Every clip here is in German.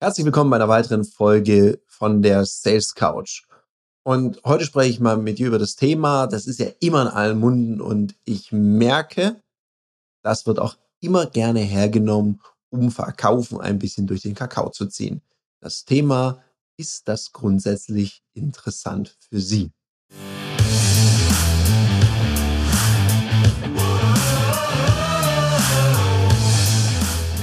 Herzlich willkommen bei einer weiteren Folge von der Sales Couch. Und heute spreche ich mal mit dir über das Thema, das ist ja immer in allen Munden und ich merke, das wird auch immer gerne hergenommen, um Verkaufen ein bisschen durch den Kakao zu ziehen. Das Thema, ist das grundsätzlich interessant für Sie?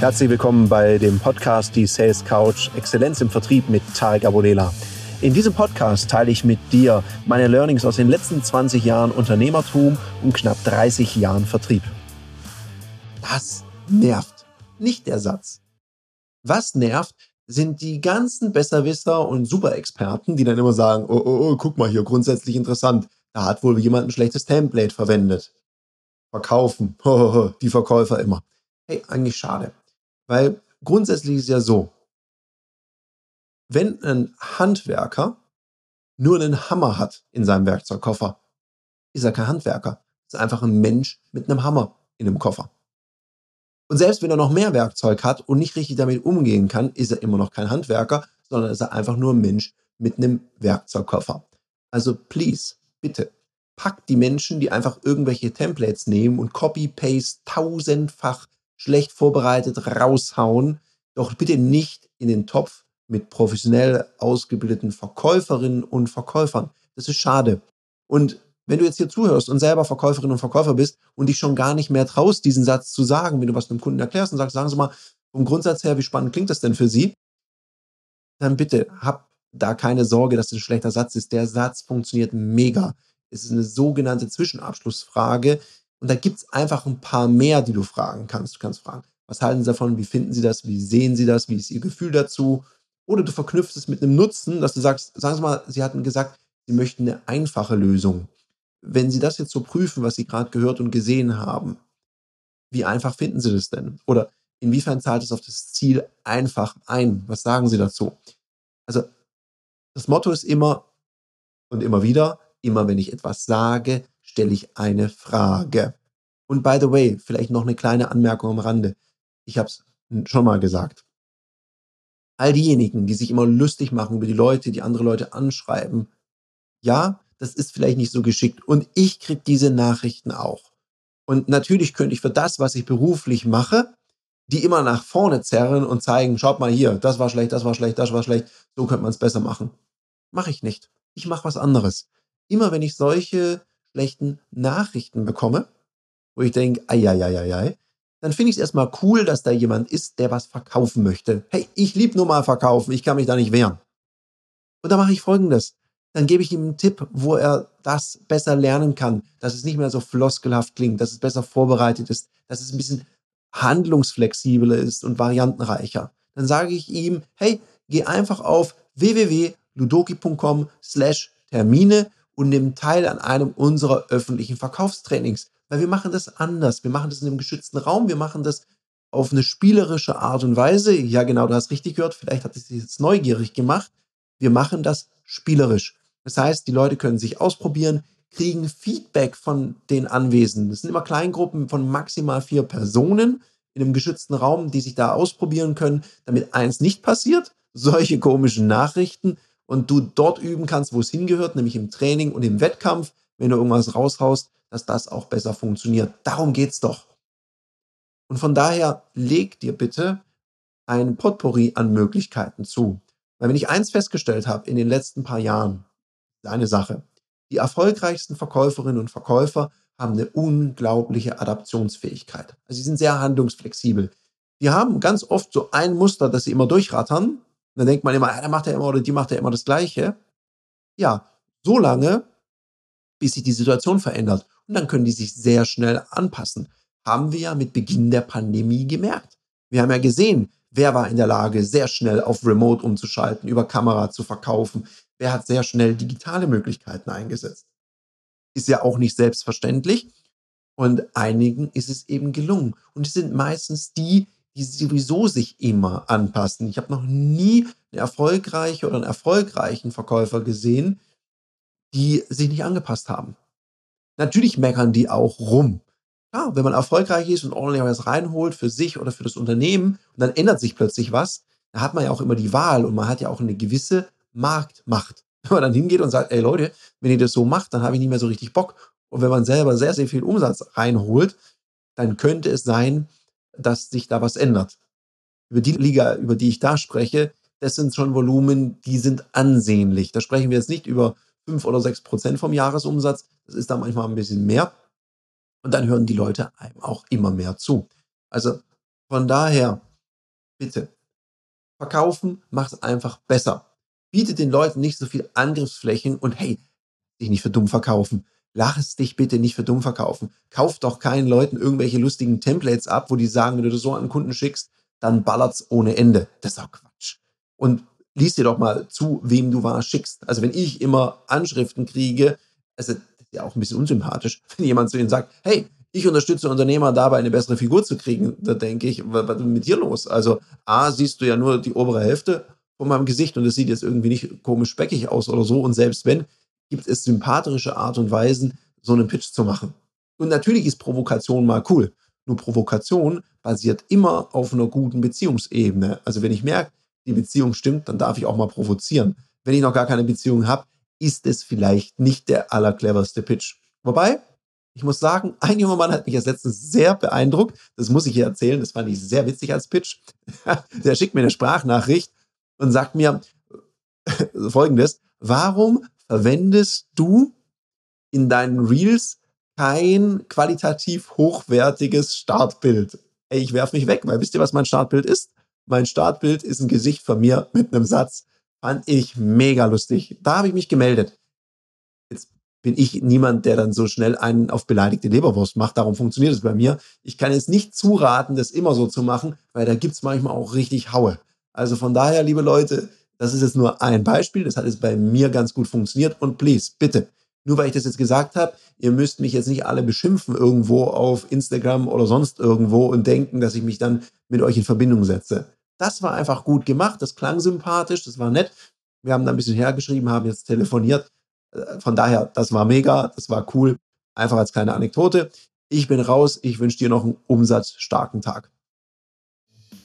Herzlich willkommen bei dem Podcast Die Sales Couch Exzellenz im Vertrieb mit Tarek Abodela. In diesem Podcast teile ich mit dir meine Learnings aus den letzten 20 Jahren Unternehmertum und knapp 30 Jahren Vertrieb. Das nervt, nicht der Satz. Was nervt, sind die ganzen Besserwisser und Superexperten, die dann immer sagen, oh, oh, oh, guck mal hier, grundsätzlich interessant. Da hat wohl jemand ein schlechtes Template verwendet. Verkaufen, die Verkäufer immer. Hey, eigentlich schade. Weil grundsätzlich ist ja so, wenn ein Handwerker nur einen Hammer hat in seinem Werkzeugkoffer, ist er kein Handwerker. Ist einfach ein Mensch mit einem Hammer in einem Koffer. Und selbst wenn er noch mehr Werkzeug hat und nicht richtig damit umgehen kann, ist er immer noch kein Handwerker, sondern ist er einfach nur ein Mensch mit einem Werkzeugkoffer. Also please, bitte, packt die Menschen, die einfach irgendwelche Templates nehmen und Copy-Paste tausendfach schlecht vorbereitet raushauen, doch bitte nicht in den Topf mit professionell ausgebildeten Verkäuferinnen und Verkäufern. Das ist schade. Und wenn du jetzt hier zuhörst und selber Verkäuferin und Verkäufer bist und dich schon gar nicht mehr traust, diesen Satz zu sagen, wenn du was einem Kunden erklärst und sagst, sagen Sie mal, vom Grundsatz her, wie spannend klingt das denn für Sie? Dann bitte hab da keine Sorge, dass das ein schlechter Satz ist. Der Satz funktioniert mega. Es ist eine sogenannte Zwischenabschlussfrage, und da gibt es einfach ein paar mehr, die du fragen kannst. Du kannst fragen, was halten Sie davon? Wie finden Sie das? Wie sehen Sie das? Wie ist Ihr Gefühl dazu? Oder du verknüpfst es mit einem Nutzen, dass du sagst, sagen Sie mal, Sie hatten gesagt, Sie möchten eine einfache Lösung. Wenn Sie das jetzt so prüfen, was Sie gerade gehört und gesehen haben, wie einfach finden Sie das denn? Oder inwiefern zahlt es auf das Ziel einfach ein? Was sagen Sie dazu? Also das Motto ist immer und immer wieder, immer wenn ich etwas sage, stelle ich eine Frage. Und by the way, vielleicht noch eine kleine Anmerkung am Rande. Ich habe es schon mal gesagt. All diejenigen, die sich immer lustig machen über die Leute, die andere Leute anschreiben, ja, das ist vielleicht nicht so geschickt. Und ich kriege diese Nachrichten auch. Und natürlich könnte ich für das, was ich beruflich mache, die immer nach vorne zerren und zeigen, schaut mal hier, das war schlecht, das war schlecht, das war schlecht, so könnte man es besser machen. Mache ich nicht. Ich mache was anderes. Immer wenn ich solche schlechten Nachrichten bekomme, wo ich denke, ei, dann finde ich es erstmal cool, dass da jemand ist, der was verkaufen möchte. Hey, ich liebe nur mal verkaufen, ich kann mich da nicht wehren. Und da mache ich folgendes. Dann gebe ich ihm einen Tipp, wo er das besser lernen kann, dass es nicht mehr so floskelhaft klingt, dass es besser vorbereitet ist, dass es ein bisschen handlungsflexibler ist und variantenreicher. Dann sage ich ihm, hey, geh einfach auf www.ludoki.com slash Termine und nimm teil an einem unserer öffentlichen Verkaufstrainings. Weil wir machen das anders. Wir machen das in einem geschützten Raum. Wir machen das auf eine spielerische Art und Weise. Ja, genau, du hast richtig gehört. Vielleicht hat es dich jetzt neugierig gemacht. Wir machen das spielerisch. Das heißt, die Leute können sich ausprobieren, kriegen Feedback von den Anwesenden. Das sind immer Kleingruppen von maximal vier Personen in einem geschützten Raum, die sich da ausprobieren können, damit eins nicht passiert, solche komischen Nachrichten und du dort üben kannst, wo es hingehört, nämlich im Training und im Wettkampf, wenn du irgendwas raushaust, dass das auch besser funktioniert. Darum geht's doch. Und von daher leg dir bitte ein Potpourri an Möglichkeiten zu. Weil wenn ich eins festgestellt habe in den letzten paar Jahren, eine Sache, die erfolgreichsten Verkäuferinnen und Verkäufer haben eine unglaubliche Adaptionsfähigkeit. Also sie sind sehr handlungsflexibel. Die haben ganz oft so ein Muster, das sie immer durchrattern dann denkt man immer, ja, der macht ja immer oder die macht ja immer das Gleiche. Ja, so lange, bis sich die Situation verändert. Und dann können die sich sehr schnell anpassen. Haben wir ja mit Beginn der Pandemie gemerkt. Wir haben ja gesehen, wer war in der Lage, sehr schnell auf Remote umzuschalten, über Kamera zu verkaufen. Wer hat sehr schnell digitale Möglichkeiten eingesetzt. Ist ja auch nicht selbstverständlich. Und einigen ist es eben gelungen. Und es sind meistens die, die sowieso sich immer anpassen. Ich habe noch nie eine erfolgreiche oder einen erfolgreichen Verkäufer gesehen, die sich nicht angepasst haben. Natürlich meckern die auch rum. Klar, wenn man erfolgreich ist und ordentlich was reinholt für sich oder für das Unternehmen und dann ändert sich plötzlich was, da hat man ja auch immer die Wahl und man hat ja auch eine gewisse Marktmacht. Wenn man dann hingeht und sagt, ey Leute, wenn ihr das so macht, dann habe ich nicht mehr so richtig Bock. Und wenn man selber sehr, sehr viel Umsatz reinholt, dann könnte es sein, dass sich da was ändert. Über die Liga, über die ich da spreche, das sind schon Volumen, die sind ansehnlich. Da sprechen wir jetzt nicht über fünf oder sechs Prozent vom Jahresumsatz. Das ist da manchmal ein bisschen mehr. Und dann hören die Leute einem auch immer mehr zu. Also von daher, bitte, verkaufen macht einfach besser. Bietet den Leuten nicht so viel Angriffsflächen und hey, dich nicht für dumm verkaufen. Lach es dich bitte nicht für dumm verkaufen. Kauf doch keinen Leuten irgendwelche lustigen Templates ab, wo die sagen, wenn du das so an Kunden schickst, dann ballert's ohne Ende. Das ist doch Quatsch. Und lies dir doch mal zu, wem du was schickst. Also wenn ich immer Anschriften kriege, also das ist ja auch ein bisschen unsympathisch, wenn jemand zu ihnen sagt, hey, ich unterstütze Unternehmer dabei, eine bessere Figur zu kriegen, da denke ich, was ist mit dir los? Also A, siehst du ja nur die obere Hälfte von meinem Gesicht und es sieht jetzt irgendwie nicht komisch speckig aus oder so. Und selbst wenn, gibt es sympathische Art und Weisen, so einen Pitch zu machen. Und natürlich ist Provokation mal cool. Nur Provokation basiert immer auf einer guten Beziehungsebene. Also wenn ich merke, die Beziehung stimmt, dann darf ich auch mal provozieren. Wenn ich noch gar keine Beziehung habe, ist es vielleicht nicht der allercleverste Pitch. Wobei, ich muss sagen, ein junger Mann hat mich als letztes sehr beeindruckt. Das muss ich hier erzählen. Das fand ich sehr witzig als Pitch. Der schickt mir eine Sprachnachricht und sagt mir folgendes. Warum verwendest du in deinen Reels kein qualitativ hochwertiges Startbild? Ey, ich werf mich weg, weil wisst ihr, was mein Startbild ist? Mein Startbild ist ein Gesicht von mir mit einem Satz. Fand ich mega lustig. Da habe ich mich gemeldet. Jetzt bin ich niemand, der dann so schnell einen auf beleidigte Leberwurst macht. Darum funktioniert es bei mir. Ich kann jetzt nicht zuraten, das immer so zu machen, weil da gibt es manchmal auch richtig Haue. Also von daher, liebe Leute, das ist jetzt nur ein Beispiel. Das hat jetzt bei mir ganz gut funktioniert. Und please, bitte, nur weil ich das jetzt gesagt habe, ihr müsst mich jetzt nicht alle beschimpfen irgendwo auf Instagram oder sonst irgendwo und denken, dass ich mich dann mit euch in Verbindung setze. Das war einfach gut gemacht, das klang sympathisch, das war nett. Wir haben da ein bisschen hergeschrieben, haben jetzt telefoniert. Äh, von daher, das war mega, das war cool. Einfach als kleine Anekdote. Ich bin raus, ich wünsche dir noch einen umsatzstarken Tag.